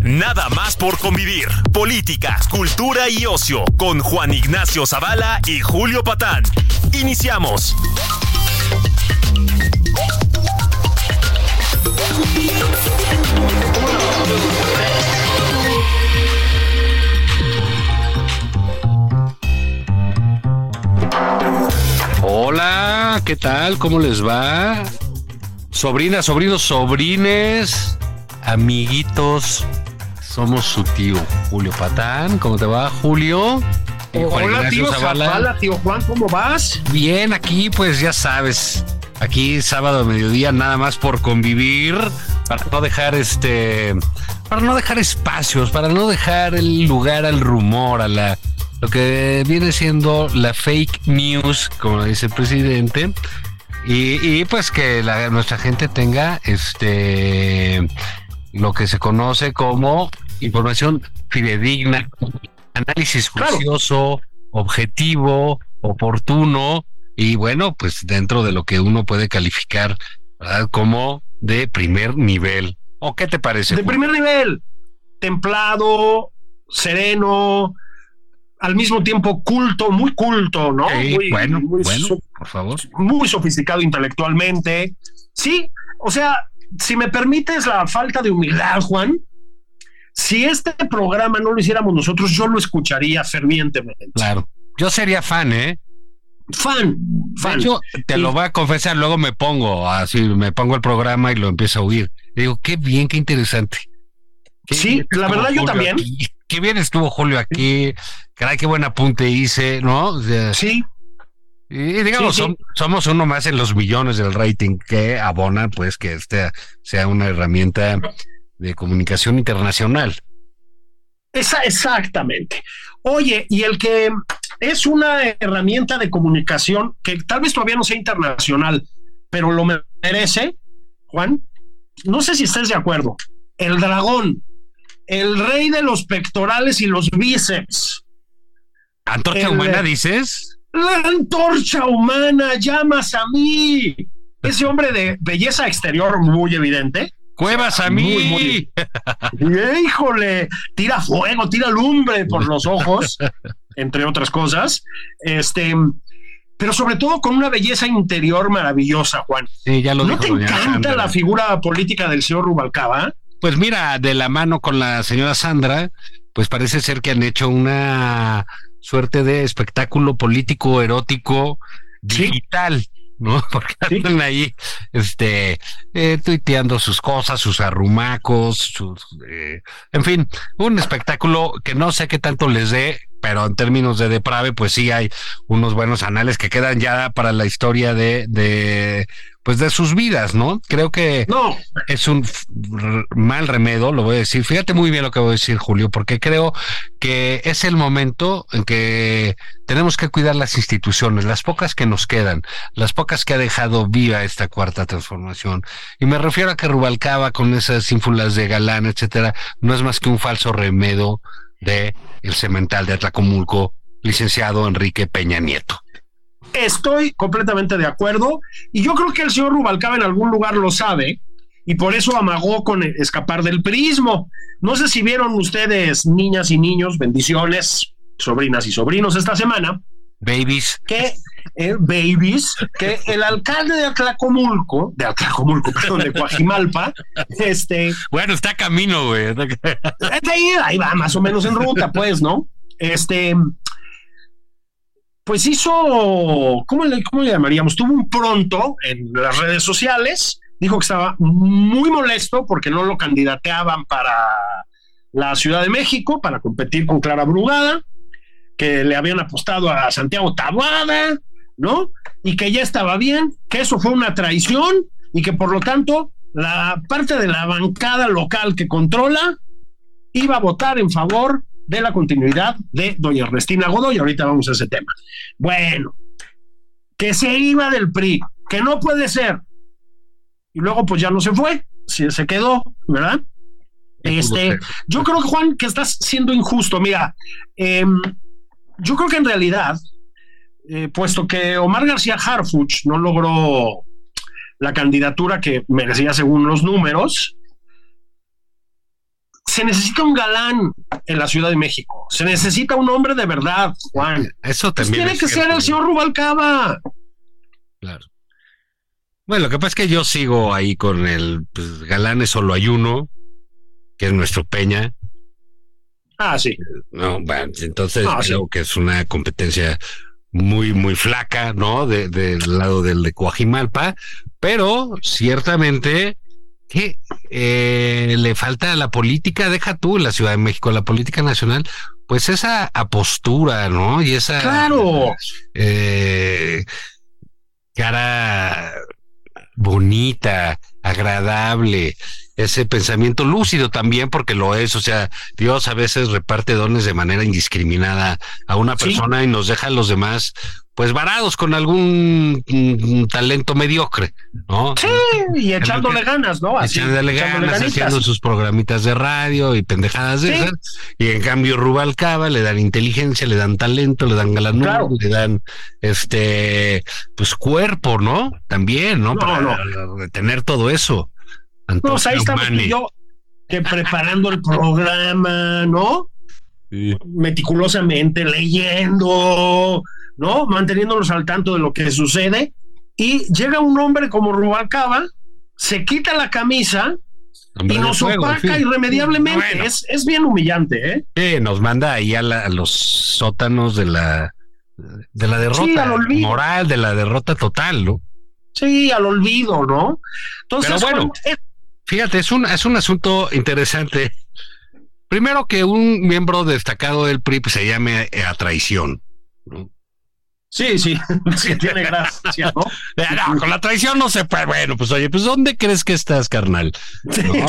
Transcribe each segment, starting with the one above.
Nada más por convivir. Política, cultura y ocio con Juan Ignacio Zavala y Julio Patán. Iniciamos. Hola, ¿qué tal? ¿Cómo les va? Sobrinas, sobrinos, sobrines, amiguitos, somos su tío Julio Patán. ¿Cómo te va, Julio? Juan Hola, Ignacio tío Zavala. Zavala, tío Juan, ¿cómo vas? Bien, aquí pues ya sabes, aquí sábado a mediodía nada más por convivir, para no dejar este, para no dejar espacios, para no dejar el lugar al rumor, a la lo que viene siendo la fake news, como dice el presidente, y, y, pues que la- nuestra gente tenga este lo que se conoce como información fidedigna, análisis Claro. juicioso, objetivo, oportuno y bueno, pues dentro de lo que uno puede calificar ¿verdad? como de primer nivel. ¿O qué te parece? De primer nivel, templado, sereno, al mismo tiempo culto, muy culto, ¿no? Sí, muy, bueno, muy, bueno, por favor. muy sofisticado intelectualmente. Sí, o sea, si me permites la falta de humildad, Juan, si este programa no lo hiciéramos nosotros, yo lo escucharía fervientemente. Claro. Yo sería fan, ¿eh? Fan, De fan. hecho, te lo voy a confesar, luego me pongo así, me pongo el programa y lo empiezo a oír. Y digo, qué bien, qué interesante. Qué Sí, la verdad yo también. aquí. Qué bien estuvo Julio aquí. Caray, qué buen apunte hice, ¿no? O sea, sí, y digamos, Sí, sí. som- somos uno más en los millones del rating que abona, pues, que este sea una herramienta de comunicación internacional. Esa, exactamente. Oye, y el que es una herramienta de comunicación que tal vez todavía no sea internacional, pero lo merece, Juan, no sé si estés de acuerdo. El dragón, el rey de los pectorales y los bíceps. ¿Antorcha El- humana dices? La antorcha humana, llamas a mí. Ese hombre de belleza exterior muy evidente. Cuevas a mí. Muy, muy- Y, Híjole, tira fuego, tira lumbre por los ojos, entre otras cosas. Este, pero sobre todo con una belleza interior maravillosa, Juan. Sí, ya lo ¿No dijo te encanta la figura política del señor Rubalcaba? Pues mira, de la mano con la señora Sandra, pues parece ser que han hecho una suerte de espectáculo político erótico Sí. digital, ¿no? Porque Sí. andan ahí, este, eh, tuiteando sus cosas, sus arrumacos, sus, eh, en fin, un espectáculo que no sé qué tanto les dé, pero en términos de deprave, pues sí hay unos buenos anales que quedan ya para la historia de, de, pues de sus vidas, ¿no? Creo que No, es un mal remedio, lo voy a decir. Fíjate muy bien lo que voy a decir, Julio, porque creo que es el momento en que tenemos que cuidar las instituciones, las pocas que nos quedan, las pocas que ha dejado viva esta cuarta transformación. Y me refiero a que Rubalcaba con esas ínfulas de galán, etcétera, no es más que un falso remedio de el cemental de Atlacomulco, licenciado Enrique Peña Nieto. Estoy completamente de acuerdo. Y yo creo que el señor Rubalcaba en algún lugar lo sabe y por eso amagó con escapar del prismo. No sé si vieron ustedes, niñas y niños, bendiciones, sobrinas y sobrinos esta semana, Babies, que eh, babies, que el alcalde de Atlacomulco, de Atlacomulco, perdón, de Coajimalpa, este, bueno, está camino, güey. ahí, ahí va, más o menos en ruta, pues, ¿no? Este, pues hizo, ¿cómo le, cómo le llamaríamos? Tuvo un pronto en las redes sociales, dijo que estaba muy molesto porque no lo candidateaban para la Ciudad de México, para competir con Clara Brugada, que le habían apostado a Santiago Tabuada, ¿no? Y que ya estaba bien, que eso fue una traición y que por lo tanto la parte de la bancada local que controla iba a votar en favor de la continuidad de doña Ernestina Godoy. Ahorita vamos a ese tema. Bueno, que se iba del PRI, que no puede ser. Y luego pues ya no se fue, se quedó, ¿verdad? Este, yo creo Juan, que estás siendo injusto. Mira, em, yo creo que en realidad, eh, puesto que Omar García Harfuch no logró la candidatura que merecía según los números, se necesita un galán en la Ciudad de México. Se necesita un hombre de verdad, Juan. Eso pues también. tiene que ser el señor Rubalcaba. Claro. Bueno, lo que pasa es que yo sigo ahí con el pues, galán, solo hay uno, que es nuestro Peña. Ah, sí. No, bueno, entonces creo que es una competencia muy, muy flaca, ¿no? del lado del de Coajimalpa, pero ciertamente que eh, le falta a la política, deja tú la Ciudad de México, la política nacional, pues esa apostura, ¿no? Y esa claro. Eh, cara bonita, agradable, ese pensamiento lúcido también, porque lo es, o sea, Dios a veces reparte dones de manera indiscriminada a una persona y nos deja a los demás pues varados con algún mm, talento mediocre, ¿no? Sí, y echándole ganas, ¿no? echándole, ganas, haciendo sus programitas de radio y pendejadas de esas. Y en cambio Rubalcaba le dan inteligencia, le dan talento, le dan galanura, le dan este pues cuerpo, ¿no? También, ¿no? Para tener todo eso. No, pues ahí estamos yo que preparando el programa, ¿no? Meticulosamente leyendo, ¿no? Manteniéndonos al tanto de lo que sucede. Y llega un hombre como Rubalcaba, se quita la camisa y nos opaca irremediablemente. Es, es, bien humillante, ¿eh? nos manda ahí a, los sótanos de la, de la derrota moral, de la derrota total, ¿no? Sí, al olvido, ¿no? Entonces, bueno, fíjate, es un, es un asunto interesante. Primero que un miembro destacado del PRI pues, se llame a traición. ¿no? Sí, sí, sí, tiene gracia, ¿no? con la traición no se puede. Bueno, pues oye, pues ¿dónde crees que estás, carnal?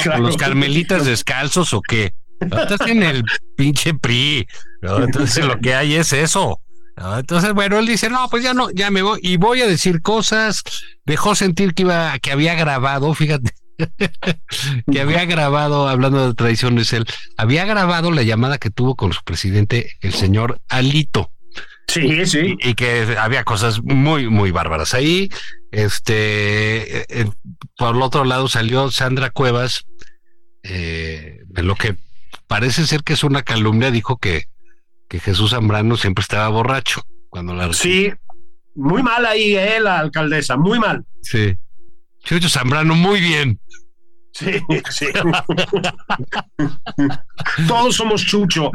¿Con los carmelitas descalzos o qué? estás en el pinche PRI. Entonces lo que hay es eso. Entonces, bueno, él dice, no, pues ya no, ya me voy y voy a decir cosas. Dejó sentir que iba, que había grabado, fíjate, que había grabado, hablando de traiciones, él había grabado la llamada que tuvo con su presidente, el señor Alito. Sí, sí. Y, que había cosas muy, muy bárbaras ahí. Este, eh, eh, por el otro lado salió Sandra Cuevas, eh, en lo que parece ser que es una calumnia, dijo que, que Jesús Zambrano siempre estaba borracho cuando la Sí, muy mal ahí, eh, la alcaldesa, muy mal. Sí. Chucho Zambrano, muy bien. Sí, sí. Todos somos Chucho.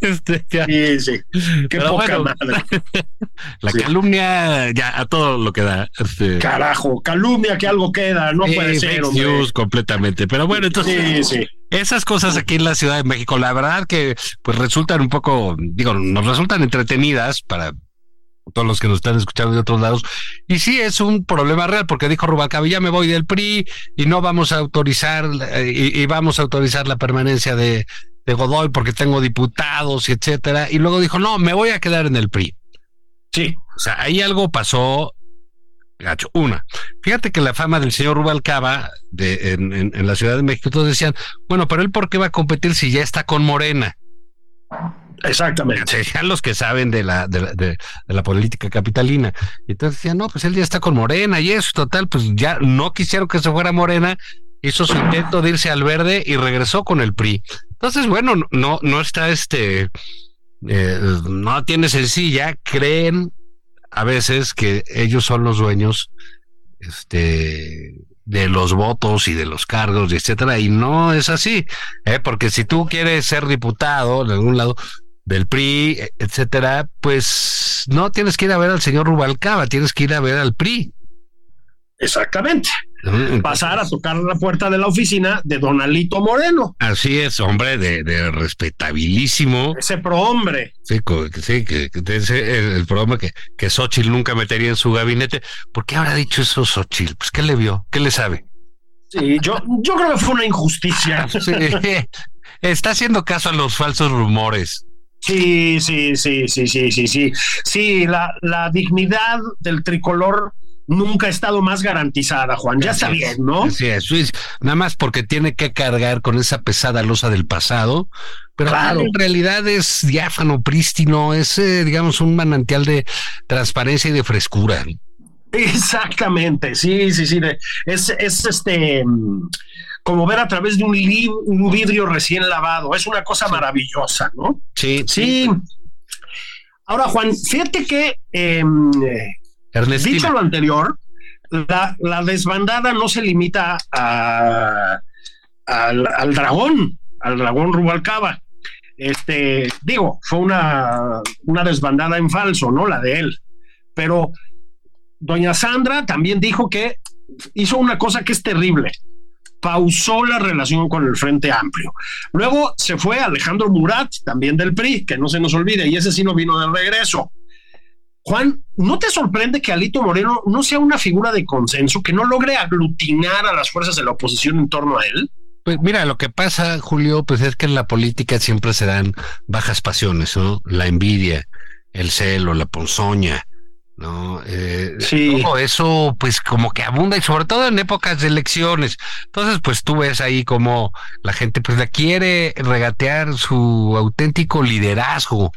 Este, sí, sí. Qué poca madre. La calumnia ya a todo lo que da. Este. Carajo, calumnia que algo queda, no puede ser. News completamente. Pero bueno, entonces. Sí, sí. Esas cosas aquí en la Ciudad de México, la verdad que pues resultan un poco, digo, nos resultan entretenidas para todos los que nos están escuchando de otros lados. Y sí es un problema real, porque dijo Rubalcaba, ya me voy del PRI y no vamos a autorizar, eh, y, vamos a autorizar la permanencia de, de Godoy porque tengo diputados y etcétera. Y luego dijo, no, me voy a quedar en el PRI. Sí. O sea, ahí algo pasó gacho. Una, fíjate que la fama del señor Rubalcaba de, en, en la Ciudad de México, todos decían, bueno, pero él por qué va a competir si ya está con Morena. Exactamente. Serían los que saben de la, de, la, política capitalina. Y entonces decían, no, pues él ya está con Morena y eso, total, pues ya no quisieron que se fuera Morena, hizo su intento de irse al verde y regresó con el PRI. Entonces, bueno, no, no está este, eh, no tiene sencilla, creen a veces que ellos son los dueños, este, de los votos y de los cargos, etcétera, y no es así, ¿eh? porque si tú quieres ser diputado en algún lado, del PRI, etcétera, pues no tienes que ir a ver al señor Rubalcaba, tienes que ir a ver al PRI. Exactamente. pasar a tocar la puerta de la oficina de Donalito Moreno. Así es, hombre, de, respetabilísimo. Ese prohombre. Sí, sí que, ese, el, prohombre que, que Xochitl nunca metería en su gabinete. ¿Por qué habrá dicho eso Xochitl? Pues, ¿qué le vio? ¿Qué le sabe? Sí, yo, yo creo que fue una injusticia. Está haciendo caso a los falsos rumores. Sí, sí, sí, sí, sí, sí, sí. Sí, la, la dignidad del tricolor nunca ha estado más garantizada, Juan. Ya está bien, ¿no? Sí, es, nada más porque tiene que cargar con esa pesada losa del pasado, pero en realidad es diáfano, prístino, es, eh, digamos, un manantial de transparencia y de frescura. Exactamente, sí, sí, sí. Es, es este como ver a través de un, un vidrio recién lavado. Es una cosa maravillosa, ¿no? Sí. Sí. Ahora, Juan, fíjate que em, dicho lo anterior, la, desbandada no se limita a, al, al, dragón, al dragón Rubalcaba. Este, digo, fue una, una desbandada en falso, ¿no? La de él. Pero doña Sandra también dijo que hizo una cosa que es terrible. Pausó la relación con el Frente Amplio. Luego se fue Alejandro Murat, también del PRI, que no se nos olvide, y ese sí no vino de regreso. Juan, ¿no te sorprende que Alito Moreno no sea una figura de consenso, que no logre aglutinar a las fuerzas de la oposición en torno a él? Pues mira, lo que pasa, Julio, pues es que en la política siempre se dan bajas pasiones, ¿no? La envidia, el celo, la ponzoña, ¿no? Eh, sí. Todo eso, pues como que abunda y sobre todo en épocas de elecciones. Entonces, pues tú ves ahí como la gente pues la quiere regatear su auténtico liderazgo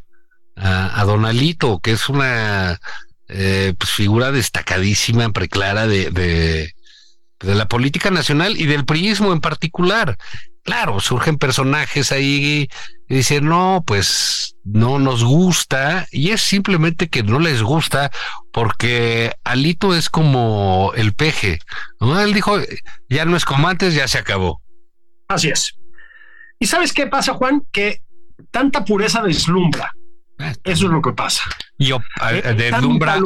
a, Donalito, que es una eh, pues, figura destacadísima, preclara de, de, de la política nacional y del priismo en particular claro, surgen personajes ahí y dicen, no, pues no nos gusta, y es simplemente que no les gusta porque Alito es como el peje, ¿no? Él dijo, ya no es como antes, ya se acabó. Así es. ¿Y sabes qué pasa, Juan? Que tanta pureza deslumbra. Eso es lo que pasa. Y eh, deslumbra,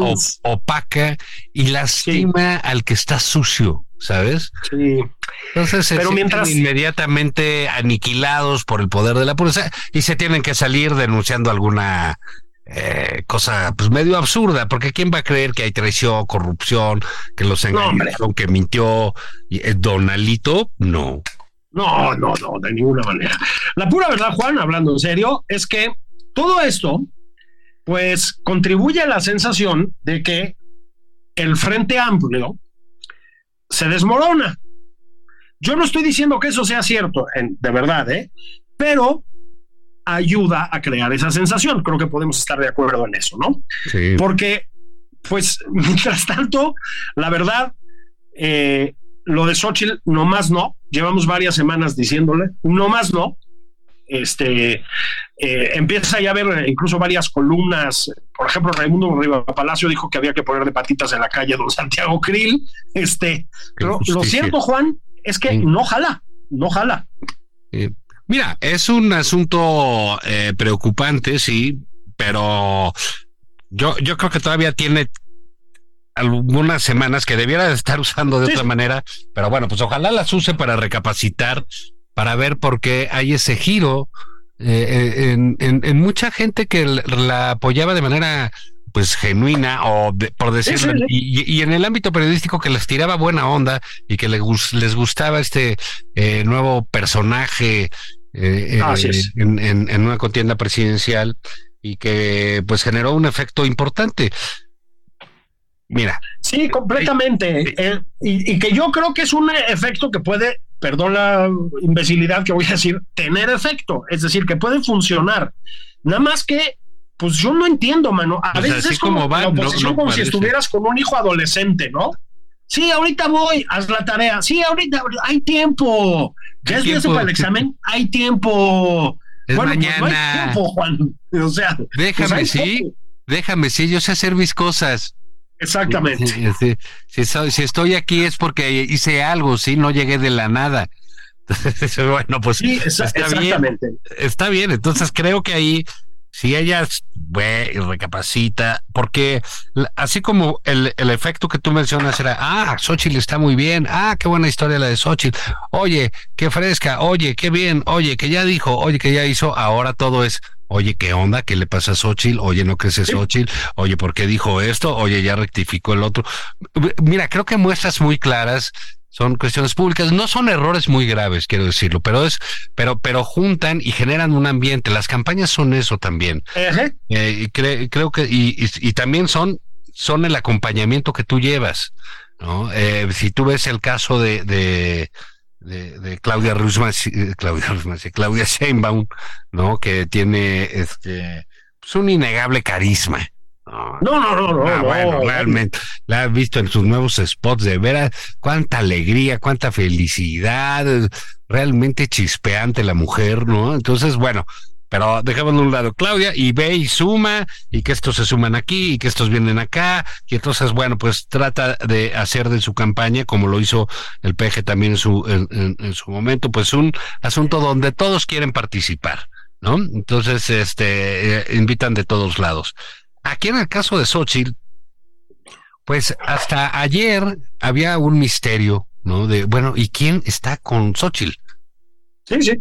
opaca y lastima al que está sucio. ¿sabes? Sí. Entonces se Pero mientras... inmediatamente aniquilados por el poder de la pureza y se tienen que salir denunciando alguna eh, cosa pues medio absurda, porque ¿quién va a creer que hay traición, corrupción, que los engañaron, que mintió eh, Donalito? No. No, no, no, de ninguna manera. La pura verdad, Juan, hablando en serio, es que todo esto, pues, contribuye a la sensación de que el Frente Amplio, se desmorona. Yo no estoy diciendo que eso sea cierto, de verdad, ¿eh? pero ayuda a crear esa sensación. Creo que podemos estar de acuerdo en eso, ¿no? Sí. Porque, pues, mientras tanto, la verdad, eh, lo de Xochitl, no más no. Llevamos varias semanas diciéndole, no más no. Este eh, empieza ya a haber incluso varias columnas. Por ejemplo, Raimundo Riva Palacio dijo que había que poner de patitas en la calle don Santiago Krill. Este, lo, cierto, Juan, es que no jala, no jala. mira, es un asunto eh, preocupante, sí, pero yo, yo creo que todavía tiene algunas semanas que debiera estar usando de otra manera, pero bueno, pues ojalá las use para recapacitar para ver por qué hay ese giro eh, eh, en, mucha gente que la apoyaba de manera pues genuina o por decirlo y, en el ámbito periodístico que les tiraba buena onda y que les, les gustaba este eh, nuevo personaje en, en, una contienda presidencial y que pues generó un efecto importante. Mira. Sí, completamente. y, y, que yo creo que es un efecto que puede perdón la imbecilidad que voy a decir, tener efecto, es decir, que puede funcionar. Nada más que, pues yo no entiendo, mano. A veces es como, la oposición como si estuvieras con un hijo adolescente, ¿no? Sí, ahorita voy, haz la tarea. Sí, ahorita hay tiempo. Ya es tiempo? para el examen, hay tiempo. Es bueno, mañana. Pues no hay tiempo, Juan. O sea, pues déjame, sí, déjame, sí, yo sé hacer mis cosas. Exactamente. Si, si, estoy aquí es porque hice algo, sí, no llegué de la nada. bueno, pues está bien. Está bien. Entonces creo que ahí si ella ve y recapacita, porque así como el, el, efecto que tú mencionas era, ah, Xochitl está muy bien, ah, qué buena historia la de Xochitl, oye, qué fresca, oye, qué bien, oye, que ya dijo, oye, que ya hizo, ahora todo es, oye, ¿qué onda? ¿Qué le pasa a Xochitl? Oye, ¿no crece Xochitl? Oye, ¿por qué dijo esto? Oye, ya rectificó el otro. Mira, creo que muestras muy claras son cuestiones públicas, no son errores muy graves, quiero decirlo, pero es, pero, pero juntan y generan un ambiente. Las campañas son eso también. Eh, y creo que, y, y, también son, son el acompañamiento que tú llevas, ¿no? Eh, si tú ves el caso de, de, de, Claudia Rusman, eh, Claudia Rusman, Claudia Sheinbaum, ¿no? Que tiene este, pues un innegable carisma. No, no, no, no. Ah, bueno, realmente la has visto en sus nuevos spots de veras, cuánta alegría, cuánta felicidad, realmente chispeante la mujer, ¿no? Entonces, bueno, pero dejemos de un lado Claudia y ve y suma y que estos se suman aquí y que estos vienen acá y entonces bueno pues trata de hacer de su campaña como lo hizo el PG también en su en, en su momento pues un asunto donde todos quieren participar no entonces este eh, invitan de todos lados Aquí en el caso de Xochitl, pues hasta ayer había un misterio, ¿no? De, bueno, ¿y quién está con Xochitl? Sí, sí.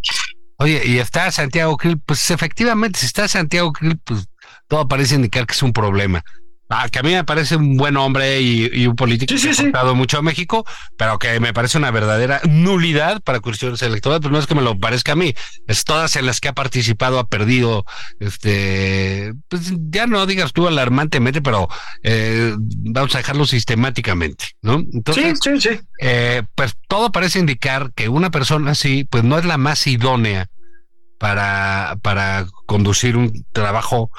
Oye, y está Santiago Krill, pues efectivamente, si está Santiago Krill, pues todo parece indicar que es un problema. Ah, que a mí me parece un buen hombre y, un político que ha aportado mucho a México, pero que me parece una verdadera nulidad para cuestiones electorales, pues no es que me lo parezca a mí, es todas en las que ha participado, ha perdido, este, pues ya no digas tú alarmantemente, pero eh, vamos a dejarlo sistemáticamente, ¿no? Entonces, sí, sí, sí. Eh, pues todo parece indicar que una persona así, pues no es la más idónea para, para conducir un trabajo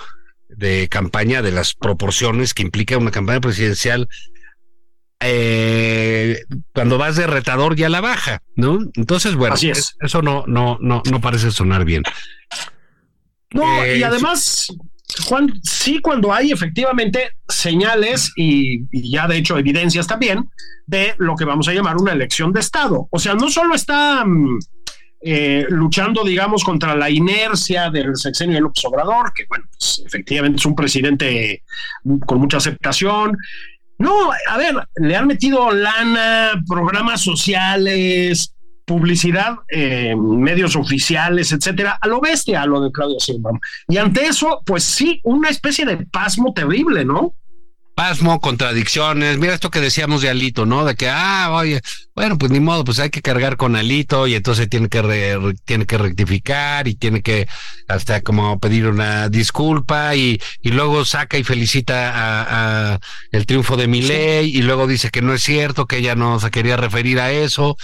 de campaña, de las proporciones que implica una campaña presidencial, eh, cuando vas de retador ya la baja, ¿no? Entonces, bueno, eso no, no, no, no parece sonar bien. No, y eh, además, Juan, sí, cuando hay efectivamente señales y, y, ya de hecho evidencias también de lo que vamos a llamar una elección de Estado. O sea, no solo está mm, eh, luchando, digamos, contra la inercia del sexenio de López Obrador, que, bueno, pues, efectivamente es un presidente con mucha aceptación. No, a ver, le han metido lana, programas sociales, publicidad, eh, medios oficiales, etcétera, a lo bestia, a lo de Claudio Silva. Y ante eso, pues sí, una especie de pasmo terrible, ¿no? Pasmo, contradicciones. Mira esto que decíamos de Alito, ¿no? De que, ah, oye, bueno, pues ni modo, pues hay que cargar con Alito y entonces tiene que, tiene que rectificar y tiene que hasta como pedir una disculpa y, y luego saca y felicita a, el triunfo de Milei y luego dice que no es cierto, que ella no se quería referir a eso.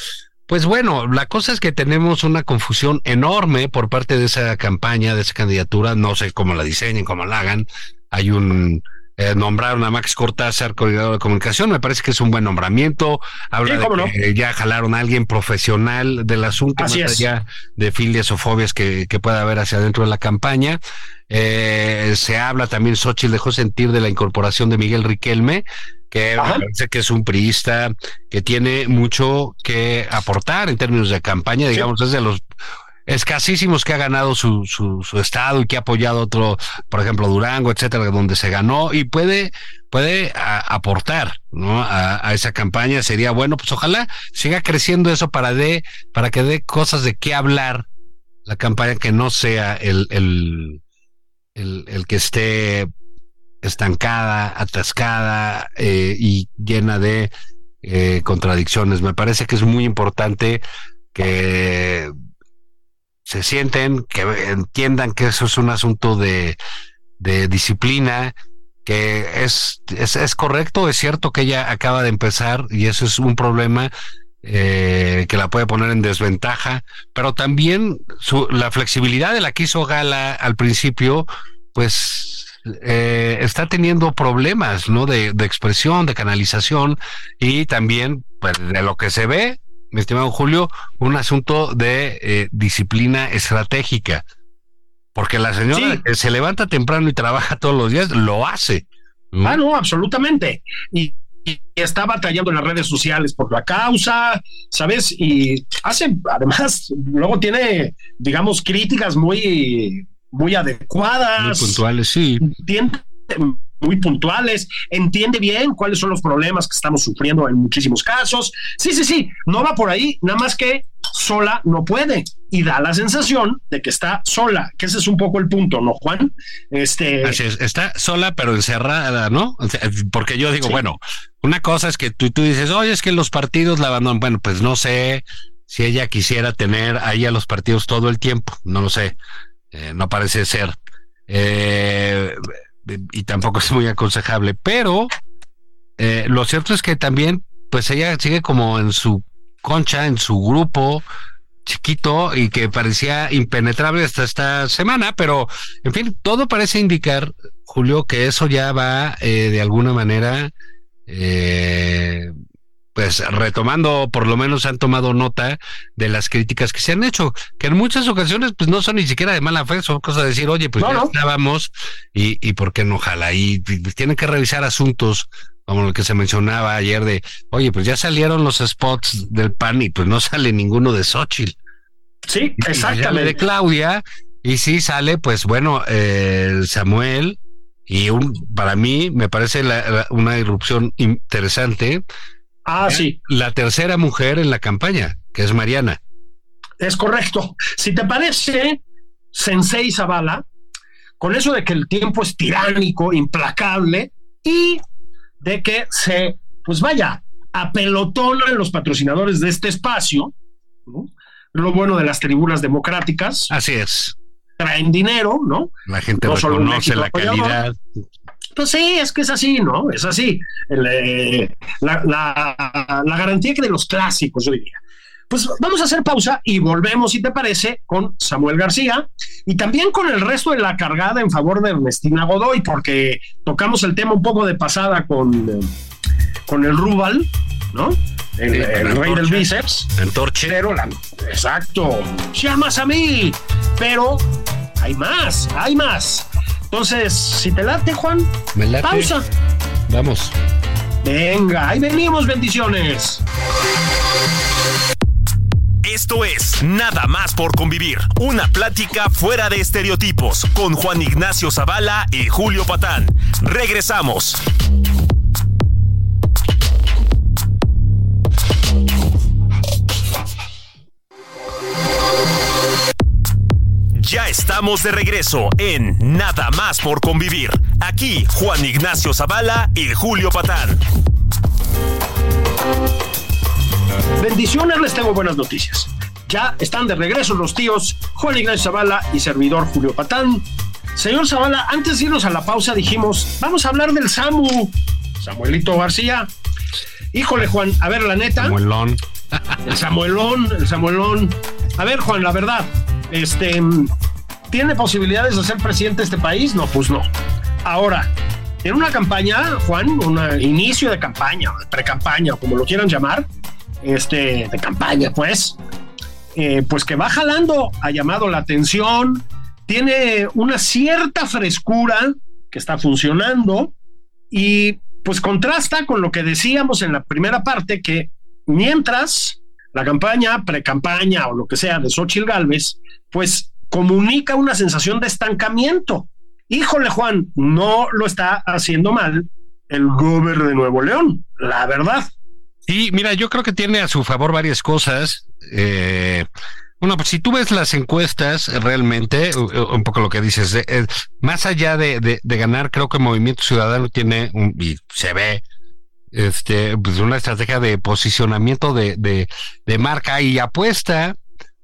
Pues bueno, la cosa es que tenemos una confusión enorme por parte de esa campaña, de esa candidatura. No sé cómo la diseñen, cómo la hagan. Hay un, eh, nombraron a Max Cortázar coordinador de comunicación, me parece que es un buen nombramiento. Habla de que ya jalaron a alguien profesional del asunto, más allá de filias o fobias que, que pueda haber hacia adentro de la campaña. Eh, se habla también, Xochitl dejó sentir de la incorporación de Miguel Riquelme, que me parece que es un priista que tiene mucho que aportar en términos de campaña, digamos, desde los escasísimos que ha ganado su, su, estado y que ha apoyado otro, por ejemplo, Durango, etcétera, donde se ganó y puede, puede aportar, ¿no? A, esa campaña. Sería bueno, pues ojalá siga creciendo eso para de, para que dé cosas de qué hablar la campaña que no sea el, el, el, el que esté estancada, atascada eh, y llena de eh, contradicciones. Me parece que es muy importante que se sienten, que entiendan que eso es un asunto de, de disciplina, que es, es, es, correcto, es cierto que ella acaba de empezar y eso es un problema eh, que la puede poner en desventaja, pero también su, la flexibilidad de la que hizo Gala al principio, pues eh, está teniendo problemas, ¿no? De, de expresión, de canalización y también, pues, de lo que se ve, mi estimado Julio, un asunto de eh, disciplina estratégica. Porque la señora que se levanta temprano y trabaja todos los días, lo hace. Ah, no, absolutamente. Y, está batallando en las redes sociales por la causa, ¿sabes? Y hace, además, luego tiene, digamos, críticas muy muy adecuadas. Muy puntuales, sí. Entiende, muy puntuales, entiende bien cuáles son los problemas que estamos sufriendo en muchísimos casos. Sí, sí, sí, no va por ahí, nada más que sola no puede y da la sensación de que está sola, que ese es un poco el punto, ¿no, Juan? Este Así es, está sola pero encerrada, ¿no? Porque yo digo, bueno, una cosa es que tú, tú dices, oye, es que los partidos la abandonan. Bueno, pues no sé si ella quisiera tener ahí a los partidos todo el tiempo, no lo sé, eh, no parece ser. Eh, y tampoco es muy aconsejable, pero eh, lo cierto es que también, pues ella sigue como en su concha, en su grupo chiquito y que parecía impenetrable hasta esta semana, pero en fin, todo parece indicar, Julio, que eso ya va eh, de alguna manera eh, pues retomando, por lo menos han tomado nota de las críticas que se han hecho, que en muchas ocasiones pues no son ni siquiera de mala fe, son cosas de decir, oye, pues ya estábamos y, y por qué no jala, y, tienen que revisar asuntos como lo que se mencionaba ayer de, oye, pues ya salieron los spots del PAN y pues no sale ninguno de Xochitl. Sí, exactamente. de Claudia, y sí sale, pues bueno, eh, Samuel, y un, para mí me parece una irrupción interesante Ah, sí. La tercera mujer en la campaña, que es Mariana. Es correcto. Si te parece, Sensei Zavala, con eso de que el tiempo es tiránico, implacable y de que se, pues vaya, apelotonan los patrocinadores de este espacio, lo bueno de las tribunas democráticas. Así es. Traen dinero, ¿no? La gente no reconoce la calidad. Pues sí, es que es así, ¿no? Es así. Eh, la, garantía que de los clásicos, yo diría. Pues vamos a hacer pausa y volvemos, si te parece, con Samuel García y también con el resto de la cargada en favor de Ernestina Godoy, porque tocamos el tema un poco de pasada con, con el Rubal, ¿no? El, rey del bíceps. Entorche. Pero la, exacto. Llamas a mí. Pero hay más, hay más. Entonces, si te late, Juan, pausa. Vamos. Venga, ahí venimos, bendiciones. Esto es Nada más por convivir, una plática fuera de estereotipos con Juan Ignacio Zavala y Julio Patán. Regresamos. Ya estamos de regreso en Nada más por convivir. Aquí Juan Ignacio Zavala y Julio Patán. Bendiciones, les tengo buenas noticias. Ya están de regreso los tíos Juan Ignacio Zavala y servidor Julio Patán. Señor Zavala, antes de irnos a la pausa dijimos, vamos a hablar del Samu, Samuelito García. Híjole, Juan, a ver, la neta. Samuelón. El Samuelón, el Samuelón. A ver, Juan, la verdad, este, ¿tiene posibilidades de ser presidente de este país? No, pues no. Ahora, en una campaña, Juan, un inicio de campaña, pre-campaña, como lo quieran llamar, este, de campaña, pues, eh, pues que va jalando, ha llamado la atención, tiene una cierta frescura que está funcionando y pues contrasta con lo que decíamos en la primera parte, que mientras la campaña, pre-campaña o lo que sea de Xochitl Galvez, pues comunica una sensación de estancamiento. Híjole, Juan, no lo está haciendo mal el gobierno de Nuevo León, la verdad. Y mira, yo creo que tiene a su favor varias cosas. Eh, bueno, pues si tú ves las encuestas, realmente, un poco lo que dices, eh, más allá de, ganar, creo que Movimiento Ciudadano tiene, un, y se ve, este, pues una estrategia de posicionamiento de, de marca y apuesta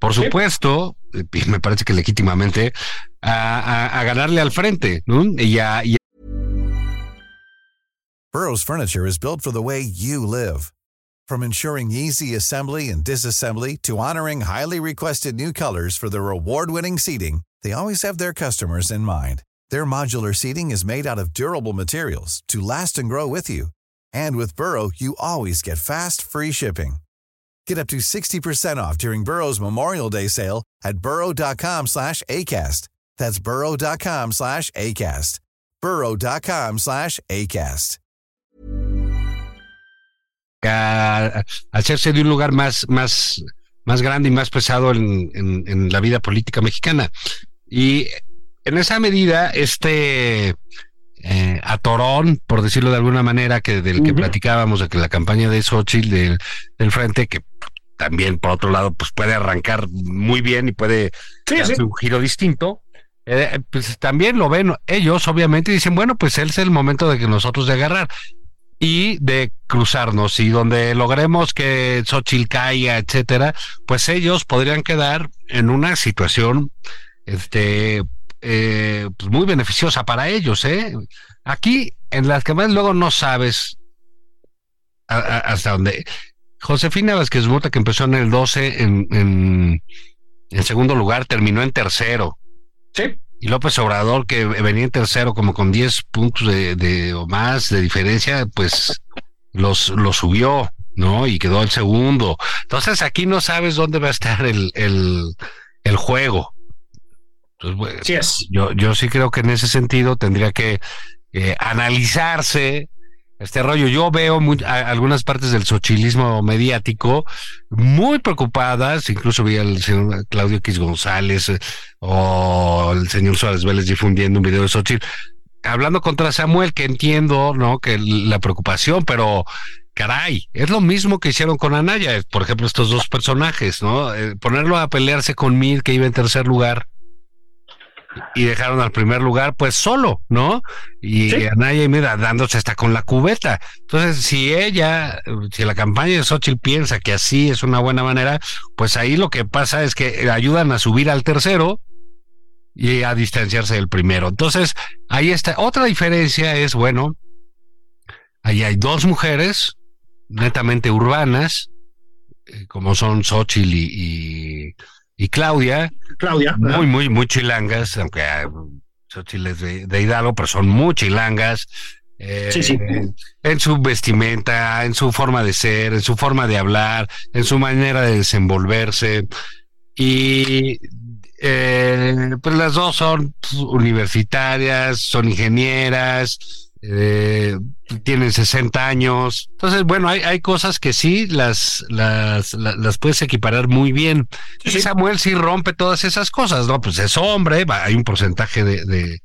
por supuesto, y me parece que legítimamente, a, a, a ganarle al frente, ¿no? Y a, y Burroughs Furniture is built for the way you live. From ensuring easy assembly and disassembly to honoring highly requested new colors for their award-winning seating, they always have their customers in mind. Their modular seating is made out of durable materials to last and grow with you. And with Burrow, you always get fast, free shipping. Get up to 60% off during Burrow's Memorial Day sale at burrow.com slash ACAST. That's burrow.com slash ACAST. burrow.com slash ACAST. A hacerse de un lugar más, más, más grande y más pesado en, en, en la vida política mexicana. Y en esa medida, este eh, atorón, por decirlo de alguna manera, que del que platicábamos, de que la campaña de Xochitl del, del frente, que también por otro lado, pues puede arrancar muy bien y puede hacer un giro distinto. Eh, pues también lo ven ellos, obviamente, y dicen, bueno, pues él es el momento de que nosotros de agarrar y de cruzarnos y donde logremos que Xochitl caiga, etcétera, pues ellos podrían quedar en una situación este eh, pues muy beneficiosa para ellos, ¿eh? Aquí en las que más luego no sabes hasta dónde. Josefina Vázquez Mota, que empezó en el 12 en, en, en segundo lugar, terminó en tercero. Sí. Y López Obrador, que venía en tercero como con 10 puntos de, de, o más de diferencia, pues los, los subió, ¿no? Y quedó el segundo. Entonces aquí no sabes dónde va a estar el, el, el juego. Entonces, bueno, sí es. Yo, yo sí creo que en ese sentido tendría que eh, analizarse este rollo. Yo veo muy, a, algunas partes del sochilismo mediático muy preocupadas, incluso vi al señor Claudio X González eh, o el señor Suárez Vélez difundiendo un video de Xochitl, hablando contra Samuel, que entiendo, ¿no? Que la preocupación, pero caray, es lo mismo que hicieron con Anaya, por ejemplo, estos dos personajes, ¿no? Eh, ponerlo a pelearse con Mir, que iba en tercer lugar y dejaron al primer lugar pues solo, ¿no? Y ¿Sí? Anaya y Mira dándose hasta con la cubeta. Entonces, si ella, si la campaña de Xochitl piensa que así es una buena manera, pues ahí lo que pasa es que ayudan a subir al tercero y a distanciarse del primero. Entonces, ahí está. Otra diferencia es, bueno, ahí hay dos mujeres netamente urbanas, eh, como son Xochitl y, y y Claudia, Claudia, muy, muy, muy chilangas, aunque Xochitl es de, de Hidalgo, pero son muy chilangas. Eh, sí, sí. En su vestimenta, en su forma de ser, en su forma de hablar, en su manera de desenvolverse. Y eh, pues las dos son universitarias, son ingenieras, eh, tienen 60 años. Entonces, bueno, hay, hay cosas que sí las, las, las, las puedes equiparar muy bien. Sí. Samuel sí rompe todas esas cosas, ¿no? Pues es hombre, hay un porcentaje de, de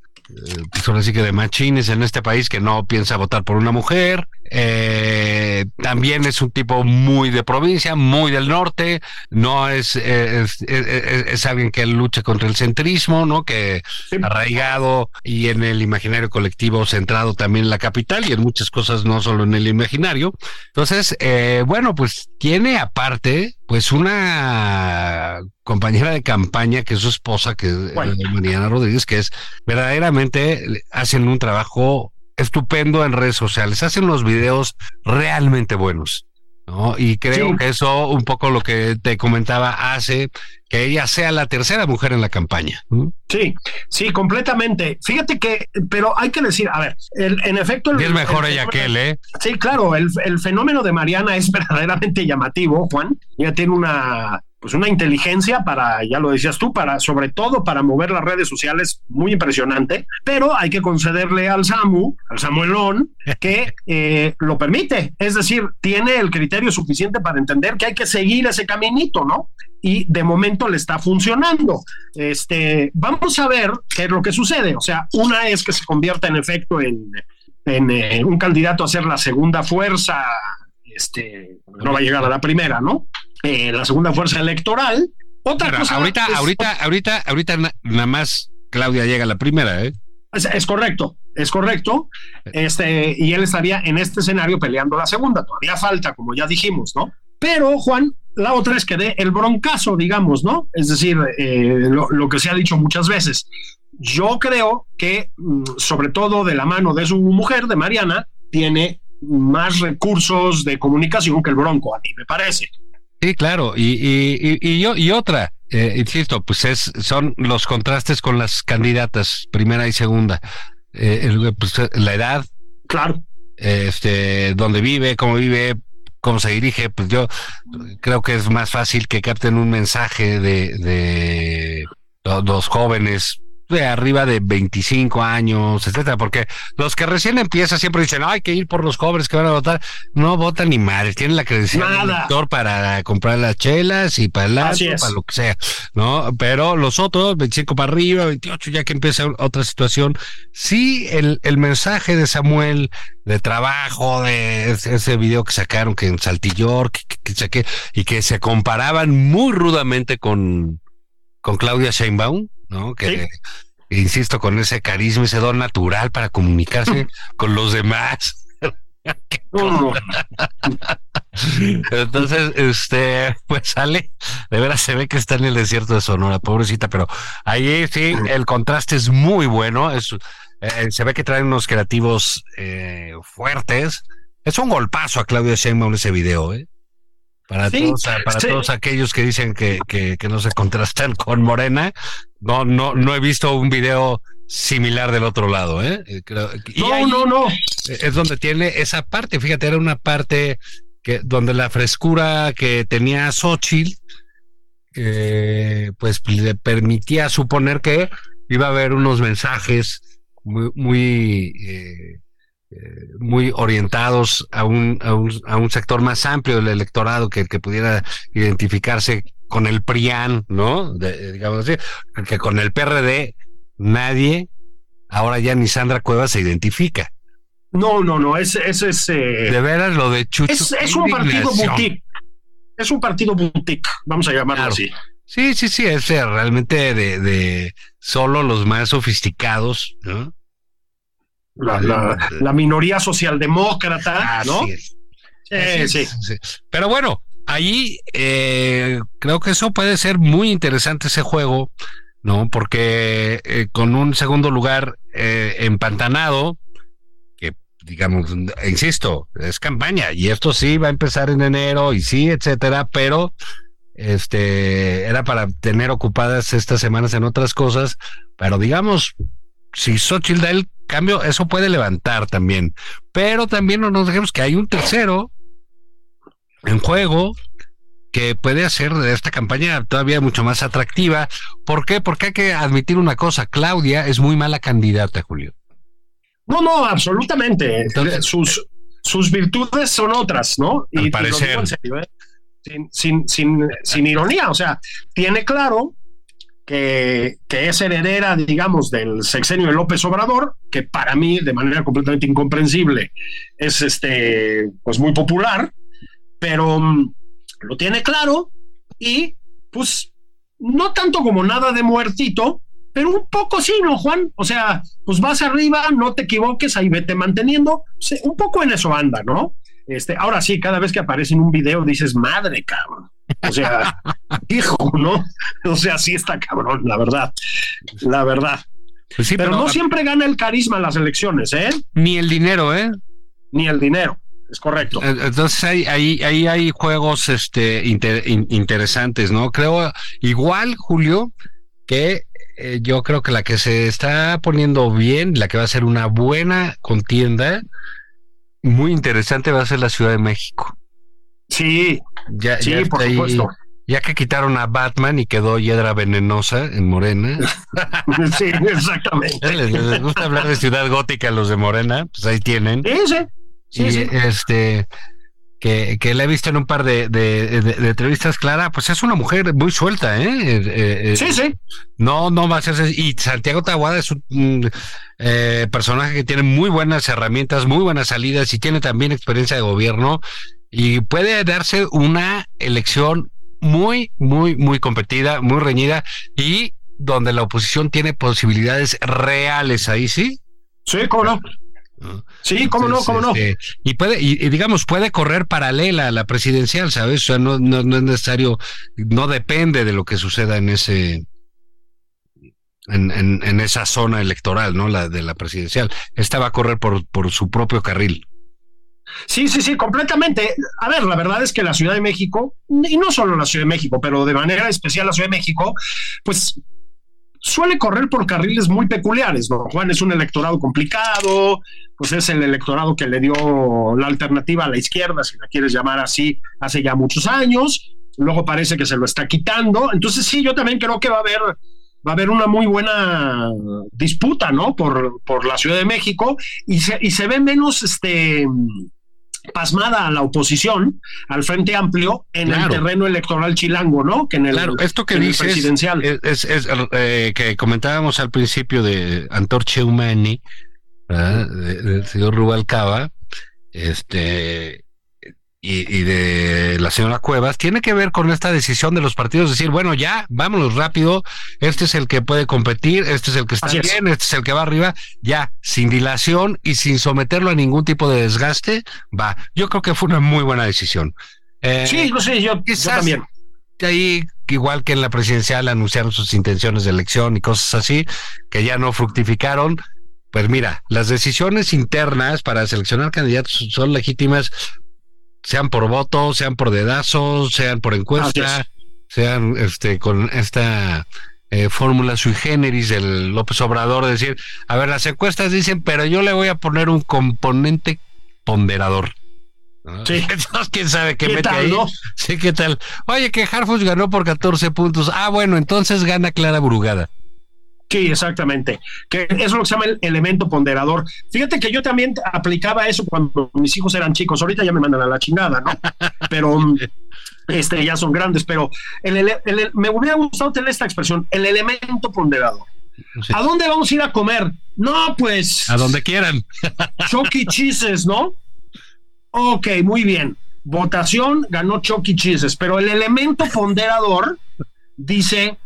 pues ahora sí que de machines en este país que no piensa votar por una mujer. Eh, también es un tipo muy de provincia, muy del norte. No es, es, es, es alguien que lucha contra el centrismo, ¿no? Que sí. arraigado y en el imaginario colectivo centrado también en la capital y en muchas cosas, no solo en el imaginario. Entonces, eh, bueno, pues tiene aparte, pues una compañera de campaña que es su esposa, que es bueno. Mariana Rodríguez, que es verdaderamente hacen un trabajo estupendo en redes sociales, hacen los videos realmente buenos. ¿no? Y creo sí. que eso, un poco lo que te comentaba, hace que ella sea la tercera mujer en la campaña. Sí, sí, completamente. Fíjate que, pero hay que decir, a ver, el, en efecto... El, y es mejor el ella que él, ¿eh? Sí, claro, el, el fenómeno de Mariana es verdaderamente llamativo, Juan. Ella tiene una pues una inteligencia para, ya lo decías tú, para, sobre todo para mover las redes sociales muy impresionante, pero hay que concederle al Samu, al Samuelón, que eh, lo permite. Es decir, tiene el criterio suficiente para entender que hay que seguir ese caminito, ¿no? Y de momento le está funcionando. Este, vamos a ver qué es lo que sucede. O sea, una es que se convierta en efecto en, en eh, un candidato a ser la segunda fuerza este, no va a llegar a la primera, ¿no? Eh, la segunda fuerza electoral. Otra Pero cosa. Ahorita, es, ahorita, ahorita, ahorita na, nada más Claudia llega a la primera, ¿eh? Es, es, correcto, es correcto. Este, y él estaría en este escenario peleando la segunda. Todavía falta, como ya dijimos, ¿no? Pero, Juan, la otra es que dé el broncazo, digamos, ¿no? Es decir, eh, lo, lo, que se ha dicho muchas veces. Yo creo que, mm, sobre todo de la mano de su mujer, de Mariana, tiene más recursos de comunicación que el Bronco, a mí me parece. Sí, claro, y, y, y, y, y otra, eh, insisto, pues es, son los contrastes con las candidatas, primera y segunda. Eh, pues, la edad. Claro. Este, dónde vive, cómo vive, cómo se dirige, pues yo creo que es más fácil que capten un mensaje de, de los jóvenes de arriba de 25 años, etcétera, porque los que recién empiezan siempre dicen, hay que ir por los jóvenes que van a votar. No votan ni madres, tienen la credencial del elector para comprar las chelas y para el para lo que sea, ¿no? Pero los otros, 25 para arriba, 28, ya que empieza otra situación. Sí, el, el mensaje de Samuel de trabajo, de ese video que sacaron que en Saltillor, que, que, y que se comparaban muy rudamente con, con Claudia Sheinbaum, ¿no? Que, insisto, con ese carisma, ese don natural para comunicarse con los demás. Entonces, este, pues sale, de veras se ve que está en el desierto de Sonora, pobrecita, pero ahí sí, el contraste es muy bueno, es, eh, se ve que traen unos creativos eh, fuertes. Es un golpazo a Claudia Sheinbaum ese video, ¿eh? Para, todos, para todos aquellos que dicen que, que, no se contrastan con Morena, no, no, no he visto un video similar del otro lado, ¿eh? eh no, no, no. Es donde tiene esa parte, fíjate, era una parte que donde la frescura que tenía Xochitl, pues le permitía suponer que iba a haber unos mensajes muy, muy eh, eh, muy orientados a un, a un, a, un, sector más amplio del electorado que, que pudiera identificarse con el PRIAN, ¿no? digamos así, que con el PRD nadie, ahora ya ni Sandra Cuevas se identifica. No, no, no, eso es... es eh, de veras lo de Chucho. Es, es un partido boutique. Es un partido boutique, vamos a llamarlo así. Sí, sí, sí, es realmente de, de solo los más sofisticados, ¿no? La, minoría socialdemócrata, ¿no? Sí, sí. Pero bueno, ahí eh, creo que eso puede ser muy interesante ese juego, ¿no? Porque eh, con un segundo lugar eh, empantanado, que digamos, insisto, es campaña y esto sí va a empezar en enero y sí, etcétera, pero este era para tener ocupadas estas semanas en otras cosas, pero digamos, si Xochitl cambio, eso puede levantar también. Pero también no nos dejemos que hay un tercero en juego que puede hacer de esta campaña todavía mucho más atractiva. ¿Por qué? Porque hay que admitir una cosa, Claudia es muy mala candidata, Julio. No, no, absolutamente. sus, sus virtudes son otras, ¿no? y, parecer. ¿eh? sin, sin, sin, sin ironía, o sea, tiene claro que, es heredera, digamos, del sexenio de López Obrador, que para mí, de manera completamente incomprensible, es este, pues muy popular, pero mm, lo tiene claro y, pues, no tanto como nada de muertito, pero un poco sí, ¿no, Juan? O sea, pues vas arriba, no te equivoques, ahí vete manteniendo, un poco en eso anda, ¿no? Este, ahora sí, cada vez que aparece en un video dices, madre, cabrón. O sea, hijo, ¿no? O sea, sí está cabrón, la verdad. La verdad. Pues pero, no siempre gana el carisma en las elecciones, ¿eh? Ni el dinero, ¿eh? Ni el dinero, es correcto. Eh, entonces ahí, ahí, ahí hay juegos este, interesantes, ¿no? Creo igual, Julio, que eh, yo creo que la que se está poniendo bien, la que va a ser una buena contienda, muy interesante va a ser la Ciudad de México. Sí, ya, sí, por supuesto. ya que quitaron a Batman y quedó Hiedra Venenosa en Morena. sí, exactamente. ¿Les, gusta hablar de ciudad gótica los de Morena, pues ahí tienen. Sí, sí. sí, este que, que la he visto en un par de, de, entrevistas, Clara, pues es una mujer muy suelta, ¿eh? eh, eh, eh sí, sí. No, no va a ser. Y Santiago Tahuada es un personaje que tiene muy buenas herramientas, muy buenas salidas y tiene también experiencia de gobierno y puede darse una elección muy, muy, muy competida, muy reñida y donde la oposición tiene posibilidades reales ahí, ¿sí? Sí, cómo no. Sí, cómo no, cómo no. Este, y puede, y, digamos, puede correr paralela a la presidencial, ¿sabes? O sea, no, no, no es necesario, no depende de lo que suceda en ese, en, en, en, esa zona electoral, ¿no? La de la presidencial. Esta va a correr por, por su propio carril. Sí, sí, sí, completamente. A ver, la verdad es que la Ciudad de México, y no solo la Ciudad de México, pero de manera especial la Ciudad de México, pues suele correr por carriles muy peculiares, ¿no? Juan es un electorado complicado, pues es el electorado que le dio la alternativa a la izquierda, si la quieres llamar así, hace ya muchos años, luego parece que se lo está quitando, entonces sí, yo también creo que va a haber, va a haber una muy buena disputa, ¿no? Por, por la Ciudad de México y se, y se ve menos este pasmada a la oposición, al Frente Amplio, en el terreno electoral chilango, ¿no? Que en el, claro, esto que dices presidencial. Es, es, eh, que comentábamos al principio de Antorcha Humani, del señor Rubalcaba, este, y, de la señora Cuevas tiene que ver con esta decisión de los partidos, decir, bueno, ya, vámonos rápido, este es el que puede competir, este es el que está bien, este es el que va arriba, ya, sin dilación y sin someterlo a ningún tipo de desgaste, va. Yo creo que fue una muy buena decisión. Eh, sí, no sé, yo, yo también. Ahí, igual que en la presidencial, anunciaron sus intenciones de elección y cosas así, que ya no fructificaron. Pues mira, las decisiones internas para seleccionar candidatos son legítimas sean por voto, sean por dedazo, sean por encuesta, sean este con esta eh, fórmula sui generis del López Obrador, de decir, a ver, las encuestas dicen, pero yo le voy a poner un componente ponderador. Sí. Entonces, quién sabe qué, mete ahí. Sí, ¿qué tal? Oye, que Harfus ganó por 14 puntos. Ah, bueno, entonces gana Clara Brugada. Sí, exactamente. Que es lo que se llama el elemento ponderador. Fíjate que yo también aplicaba eso cuando mis hijos eran chicos. Ahorita ya me mandan a la chingada, ¿no? Pero este, ya son grandes. Pero el, me hubiera gustado tener esta expresión, el elemento ponderador. ¿A dónde vamos a ir a comer? No, pues. A donde quieran. Chucky Cheeses, ¿no? Ok, muy bien. Votación ganó Chucky Cheeses, pero el elemento ponderador dice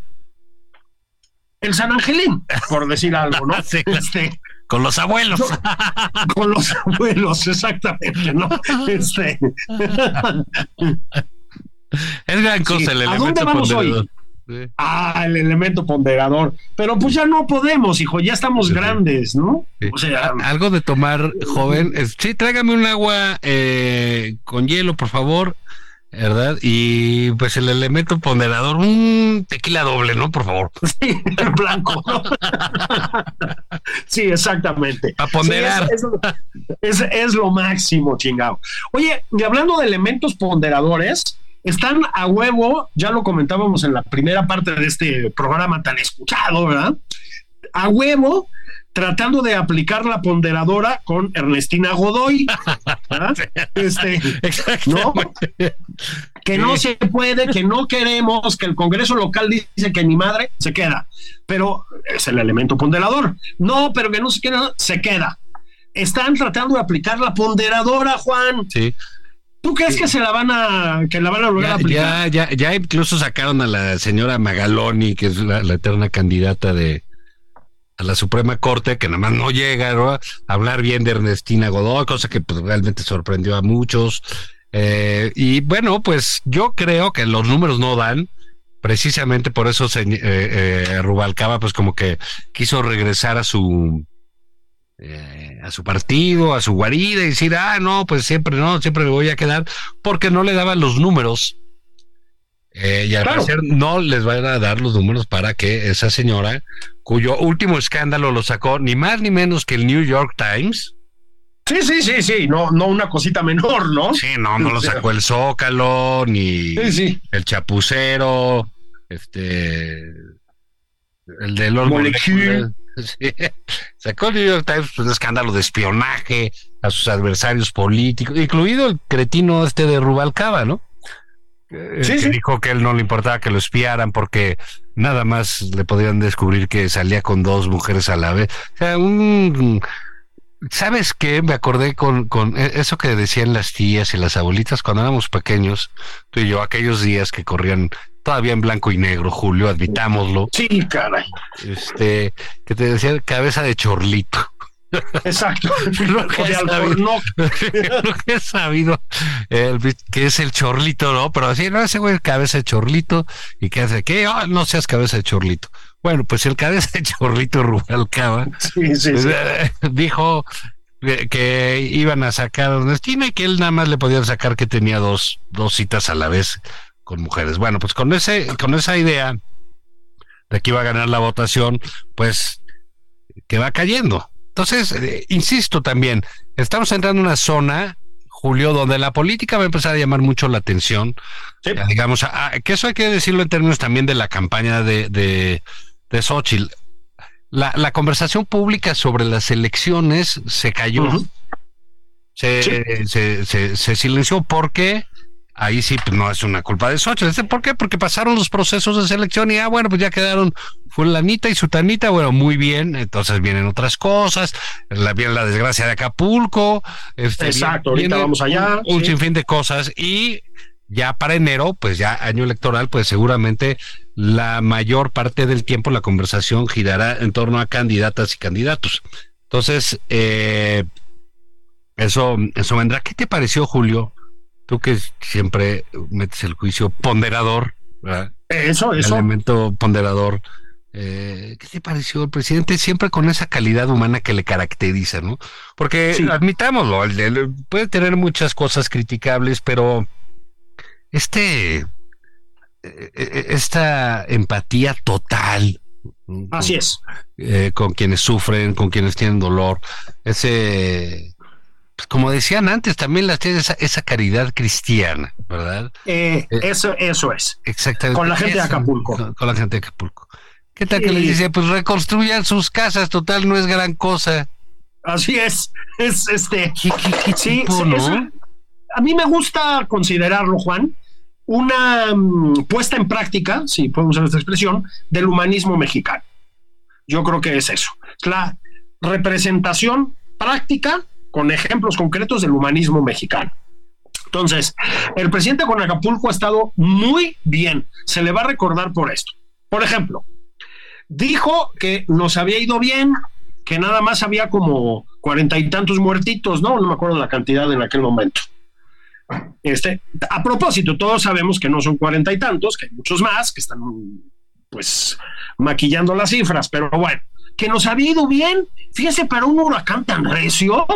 el San Angelín, por decir algo, ¿no? Este, con los abuelos. con los abuelos, exactamente, ¿no? Este. Es gran cosa el elemento ¿A dónde vamos ponderador? hoy? Ah, el elemento ponderador. Pero pues ya no podemos, hijo, ya estamos grandes, ¿no? O sea, algo de tomar, joven. Sí, tráigame un agua eh, con hielo, por favor. ¿Verdad? Y pues el elemento ponderador, un tequila doble, ¿no? Por favor. Sí, en blanco. sí, exactamente. A ponderar. es, lo máximo, chingado. Oye, y hablando de elementos ponderadores, están a huevo, ya lo comentábamos en la primera parte de este programa tan escuchado, ¿verdad? A huevo tratando de aplicar la ponderadora con Ernestina Godoy. Este, ¿no? Que no se puede, que no queremos, que el Congreso local dice que ni madre se queda. Pero es el elemento ponderador. No, pero que no se queda, se queda. Están tratando de aplicar la ponderadora, Juan. Sí. ¿Tú crees que se la van a que la van a lograr aplicar? Ya, ya, ya incluso sacaron a la señora Magaloni, que es la eterna candidata de, a la Suprema Corte, que nada más no llega a hablar bien de Ernestina Godoy, cosa que pues, realmente sorprendió a muchos. Eh, y bueno, pues yo creo que los números no dan. Precisamente por eso se, eh, eh, Rubalcaba, pues como que quiso regresar a su a su partido, a su guarida y decir, ah, no, pues siempre no, siempre me voy a quedar, porque no le daban los números. Y al parecer no les van a dar los números para que esa señora cuyo último escándalo lo sacó ni más ni menos que el New York Times. Sí, sí, sí, sí, no, no una cosita menor, ¿no? Sí, no, no lo sacó el Zócalo, ni el Chapucero, este, el de los sí. Sacó el New York Times pues, un escándalo de espionaje a sus adversarios políticos, incluido el cretino este de Rubalcaba, ¿no? Sí, que dijo que él no le importaba que lo espiaran porque nada más le podían descubrir que salía con dos mujeres a la vez. O sea, un... ¿Sabes qué? Me acordé con, con e, eso que decían las tías y las abuelitas cuando éramos pequeños, tú y yo, aquellos días que corrían todavía en blanco y negro, Julio, admitámoslo. Sí, caray. Este, que te decían cabeza de chorlito. Exacto. lo que, he sabido, que he sabido que es el chorlito, ¿no? Pero así, no, ese güey cabeza de chorlito y que hace que oh, no seas cabeza de chorlito. Bueno, pues el cabeza de chorlito Rubalcaba sí, sí, sí. Eh, dijo que iban a sacar a Ernestina y que él nada más le podían sacar que tenía dos, dos citas a la vez con mujeres. Bueno, pues con ese, con esa idea de que iba a ganar la votación, pues que va cayendo. Entonces, eh, insisto también, estamos entrando en una zona, Julio, donde la política va a empezar a llamar mucho la atención. digamos, que eso hay que decirlo en términos también de la campaña de, de, de Xochitl. La, la conversación pública sobre las elecciones se cayó. Sí. se, se, se silenció porque ahí sí pues, no es una culpa de Xochitl. ¿Este ¿Por qué? Porque pasaron los procesos de selección y ah, bueno, pues ya quedaron fulanita y sutanita, bueno, muy bien, entonces vienen otras cosas, la, viene la desgracia de Acapulco, este, Exacto, ahorita vamos allá, Un, un sí. sinfín de cosas y ya para enero, pues ya año electoral, pues seguramente la mayor parte del tiempo la conversación girará en torno a candidatas y candidatos. Entonces, eh, eso, eso vendrá. ¿Qué te pareció, Julio? Tú que siempre metes el juicio ponderador, ¿verdad? Eso, El eso. elemento ponderador. Eh, ¿Qué te pareció el presidente siempre con esa calidad humana que le caracteriza, no? Porque Sí. admitámoslo, el- el- puede tener muchas cosas criticables, pero este, eh, eh, esta empatía total. Así es. eh, con quienes sufren, con quienes tienen dolor, ese, pues, como decían antes, también las tiene esa, esa caridad cristiana, ¿verdad? Eh, Eh, eso, eso es. Exactamente. Con la gente de Acapulco. Con, con la gente de Acapulco. ¿Qué tal que les dice? Pues reconstruyan sus casas, total, no es gran cosa. Así es. Es este. ¿Qué, qué, qué Sí, tipo, sí, no? a mí me gusta considerarlo, Juan, una mm, puesta en práctica, si podemos usar esta expresión, del humanismo mexicano. Yo creo que es eso. Es la representación práctica con ejemplos concretos del humanismo mexicano. Entonces, el presidente con Acapulco ha estado muy bien. Se le va a recordar por esto. Por ejemplo, dijo que nos había ido bien, que nada más había como cuarenta y tantos muertitos, ¿no? No me acuerdo la cantidad en aquel momento. Este, a propósito, todos sabemos que no son cuarenta y tantos, que hay muchos más que están, pues, maquillando las cifras, pero bueno, que nos había ido bien. Fíjese, para un huracán tan recio,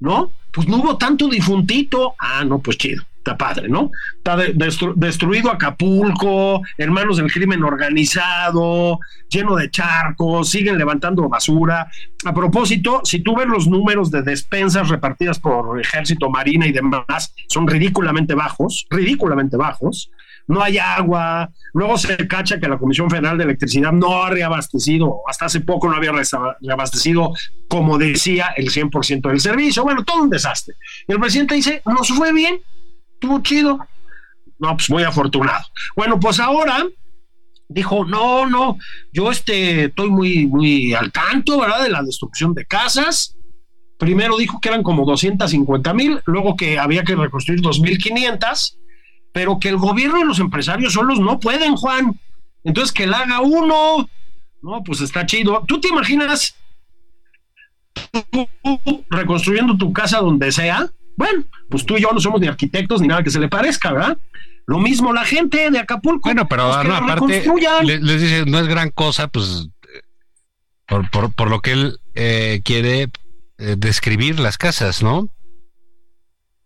¿no? Pues no hubo tanto difuntito. Ah, no, pues chido, está padre, ¿no? Está de- destru- destruido Acapulco, hermanos del crimen organizado, lleno de charcos, siguen levantando basura. A propósito, si tú ves los números de despensas repartidas por ejército, marina y demás, son ridículamente bajos, ridículamente bajos. No hay agua. Luego se cacha que la Comisión Federal de Electricidad no ha reabastecido, hasta hace poco no había reabastecido, como decía, el 100% del servicio. Bueno, todo un desastre. Y el presidente dice, nos fue bien, estuvo chido. No, pues muy afortunado. Bueno, pues ahora dijo, no, no, yo este, estoy muy, muy al tanto, ¿verdad? De la destrucción de casas. Primero dijo que eran como 250 mil, luego que había que reconstruir 2.500, pero que el gobierno y los empresarios solos no pueden, Juan. Entonces que la haga uno, no, pues está chido. ¿Tú te imaginas tú reconstruyendo tu casa donde sea? Bueno, pues tú y yo no somos ni arquitectos ni nada que se le parezca, ¿verdad? Lo mismo la gente de Acapulco. Bueno, pero Pues no, aparte, les dice, no es gran cosa, pues, por, por, por lo que él eh, quiere eh, describir las casas, ¿no?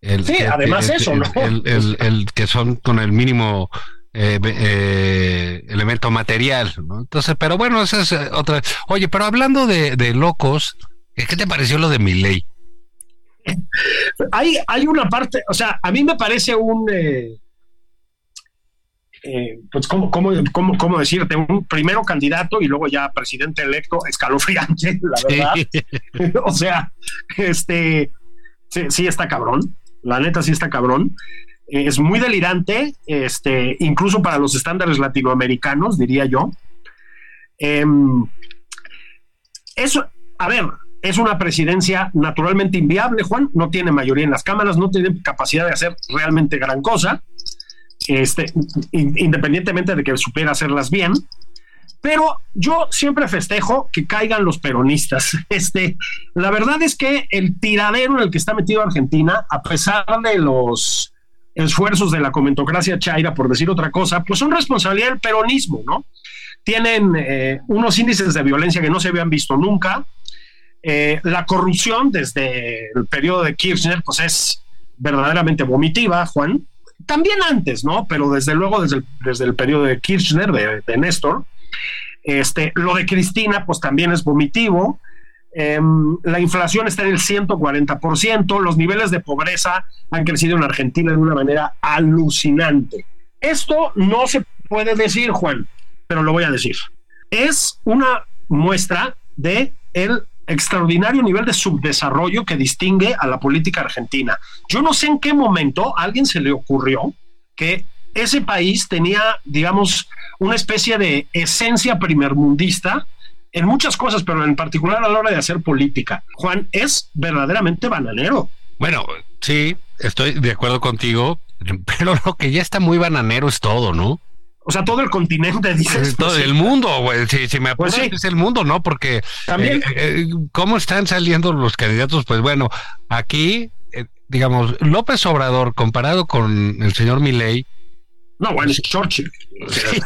El, Sí, además el- eso, el- ¿no? El, que son con el mínimo eh, eh, elemento material, ¿no? Entonces, pero bueno, esa es eh, otra. Oye, pero hablando de, de locos, ¿qué te pareció lo de mi ley? hay, hay una parte, o sea, a mí me parece un, eh, eh, pues, ¿cómo, cómo, cómo, cómo decirte? Un primero candidato y luego ya presidente electo, escalofriante, la verdad. o sea, este, sí, sí está cabrón, la neta sí está cabrón. Eh, Es muy delirante, este, incluso para los estándares latinoamericanos, diría yo. Em, eso, a ver, es una presidencia naturalmente inviable, Juan, no tiene mayoría en las cámaras, no tiene capacidad de hacer realmente gran cosa, este, in- independientemente de que supiera hacerlas bien. Pero yo siempre festejo que caigan los peronistas. Este, la verdad es que el tiradero en el que está metido Argentina, a pesar de los esfuerzos de la comentocracia chaira, por decir otra cosa, pues son responsabilidad del peronismo, ¿no? Tienen eh, unos índices de violencia que no se habían visto nunca. Eh, la corrupción desde el periodo de Kirchner, pues es verdaderamente vomitiva, Juan. También antes, ¿no? Pero desde luego desde el, desde el periodo de Kirchner, de, de Néstor. Este, lo de Cristina, pues también es vomitivo. Eh, la inflación está en el 140%, los niveles de pobreza han crecido en Argentina de una manera alucinante. Esto no se puede decir, Juan, pero lo voy a decir. es una muestra de el extraordinario nivel de subdesarrollo que distingue a la política argentina. Yo no sé en qué momento a alguien se le ocurrió que ese país tenía, digamos, una especie de esencia primermundista en muchas cosas, pero en particular a la hora de hacer política. Juan es verdaderamente bananero. Bueno, sí, estoy de acuerdo contigo, pero lo que ya está muy bananero es todo, ¿no? O sea, todo el continente, dices. Todo el mundo, güey. Si, me apuras, pues es el mundo, ¿no? Porque también. Eh, eh, ¿Cómo están saliendo los candidatos? Pues bueno, aquí, eh, digamos, López Obrador, comparado con el señor Milei. No, bueno, es Churchill. Sí,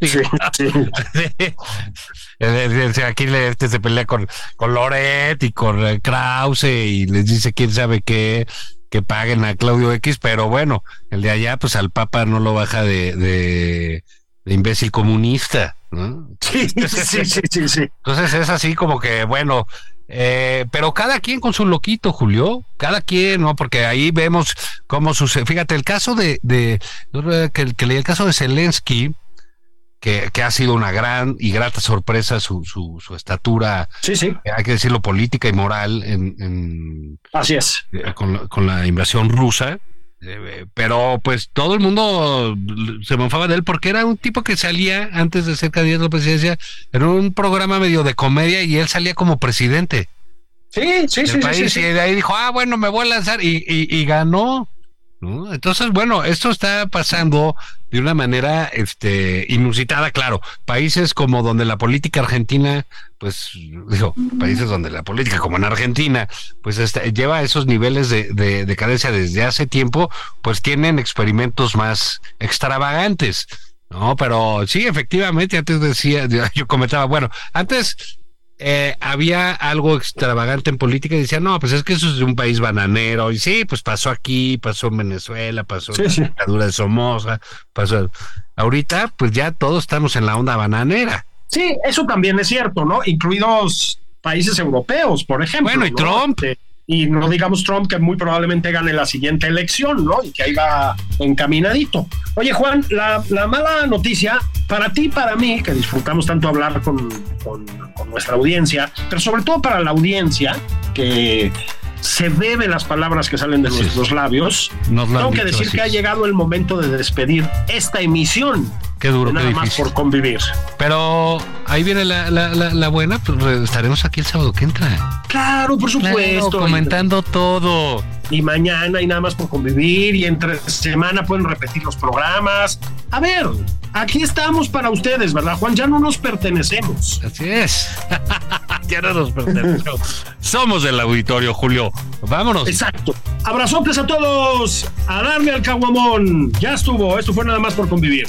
sí, Aquí este se pelea con, con Loret y con Krause y les dice quién sabe qué que paguen a Claudio X, pero bueno, el de allá, pues al Papa no lo baja de, de, imbécil comunista, ¿no? Sí, sí, sí, sí, sí. Entonces es así como que, bueno, eh, pero cada quien con su loquito, Julio, cada quien, ¿no? Porque ahí vemos cómo sucede. Fíjate, el caso de, de que, que leí el caso de Zelensky, que, ha sido una gran y grata sorpresa su, su, su, estatura, sí, sí. hay que decirlo, política y moral en, Así es. Eh, con, con, la invasión rusa. Eh, pero pues todo el mundo se mofaba de él porque era un tipo que salía antes de ser candidato a la presidencia en un programa medio de comedia y él salía como presidente. Sí, sí, sí, sí, Y de ahí dijo, ah, bueno, me voy a lanzar y, y, y ganó. Entonces, bueno, esto está pasando de una manera este, inusitada, claro. Países como donde la política argentina, pues, digo, países donde la política, como en Argentina, pues este, lleva esos niveles de, de decadencia desde hace tiempo, pues tienen experimentos más extravagantes. No, pero sí, efectivamente, antes decía, yo comentaba, bueno, antes eh, había algo extravagante en política y decía, no, pues es que eso es de un país bananero. Y sí, pues pasó aquí, pasó en Venezuela, pasó en la dictadura de Somoza, pasó. Ahorita, pues ya todos estamos en la onda bananera. Sí, eso también es cierto, ¿no? Incluidos países europeos, por ejemplo. Bueno, y Trump. Este, y no digamos Trump que muy probablemente gane la siguiente elección, ¿no? Y que ahí va encaminadito. Oye, Juan, la, mala noticia para ti, para mí, que disfrutamos tanto hablar con, con, nuestra audiencia, pero sobre todo para la audiencia que se bebe las palabras que salen de nuestros labios. Tengo que decir que ha llegado el momento de despedir esta emisión Qué duro, Nada más por convivir. Pero ahí viene la, la, la, buena, pues estaremos aquí el sábado que entra. Claro, por supuesto. comentando todo. Y mañana y nada más por convivir y entre semana pueden repetir los programas. A ver, aquí estamos para ustedes, ¿verdad, Juan? Ya no nos pertenecemos. Así es. ya no nos pertenecemos. Somos del auditorio, Julio. Vámonos. Exacto. Abrazotes a todos. A darle al caguamón. Ya estuvo. Esto fue nada más por convivir.